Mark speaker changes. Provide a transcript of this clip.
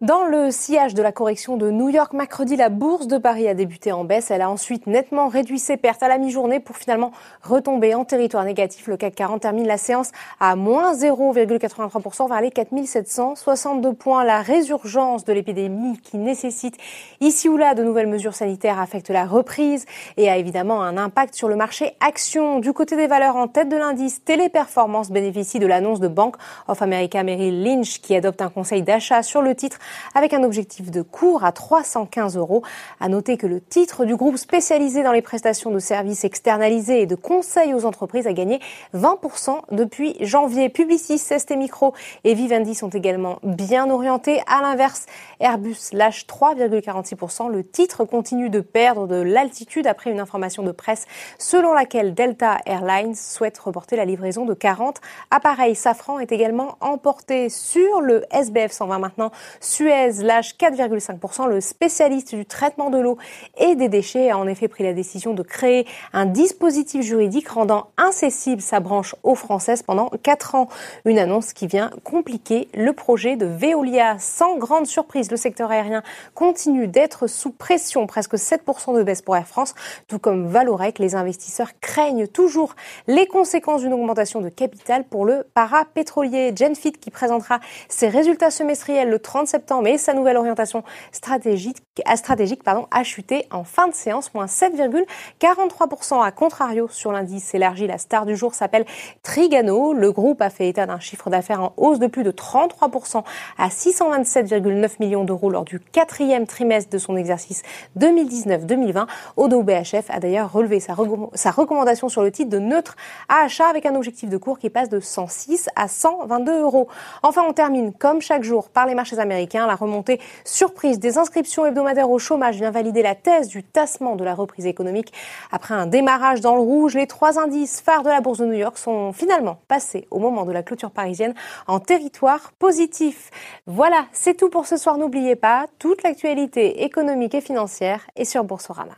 Speaker 1: Dans le sillage de la correction de New York, mercredi, la bourse de Paris a débuté en baisse. Elle a ensuite nettement réduit ses pertes à la mi-journée pour finalement retomber en territoire négatif. Le CAC 40 termine la séance à moins 0,83% vers les 4762 points. La résurgence de l'épidémie qui nécessite ici ou là de nouvelles mesures sanitaires affecte la reprise et a évidemment un impact sur le marché action. Du côté des valeurs en tête de l'indice, Téléperformance bénéficie de l'annonce de Bank of America Merrill Lynch qui adopte un conseil d'achat sur le titre avec un objectif de cours à 315 euros. À noter que le titre du groupe spécialisé dans les prestations de services externalisés et de conseils aux entreprises a gagné 20% depuis janvier. Publicis, ST Micro et Vivendi sont également bien orientés. À l'inverse, Airbus lâche 3,46%. Le titre continue de perdre de l'altitude après une information de presse selon laquelle Delta Airlines souhaite reporter la livraison de 40 appareils. Safran est également emporté sur le SBF 120 maintenant Suez lâche 4,5%. Le spécialiste du traitement de l'eau et des déchets a en effet pris la décision de créer un dispositif juridique rendant incessible sa branche eau française pendant 4 ans. Une annonce qui vient compliquer le projet de Veolia. Sans grande surprise, le secteur aérien continue d'être sous pression, presque 7% de baisse pour Air France, tout comme Valorec. Les investisseurs craignent toujours les conséquences d'une augmentation de capital pour le parapétrolier. Genfit qui présentera ses résultats semestriels le 30 septembre et sa nouvelle orientation stratégique, a chuté en fin de séance, moins 7,43%. À contrario, sur l'indice élargi, la star du jour s'appelle Trigano. Le groupe a fait état d'un chiffre d'affaires en hausse de plus de 33% à 627,9 millions d'euros lors du quatrième trimestre de son exercice 2019-2020. Odo BHF a d'ailleurs relevé sa, sa recommandation sur le titre de neutre à achat avec un objectif de cours qui passe de 106 à 122 euros. Enfin, on termine comme chaque jour par les marchés américains. La remontée surprise des inscriptions hebdomadaires au chômage vient valider la thèse du tassement de la reprise économique. Après un démarrage dans le rouge, les trois indices phares de la bourse de New York sont finalement passés au moment de la clôture parisienne en territoire positif. Voilà, c'est tout pour ce soir. N'oubliez pas, toute l'actualité économique et financière est sur Boursorama.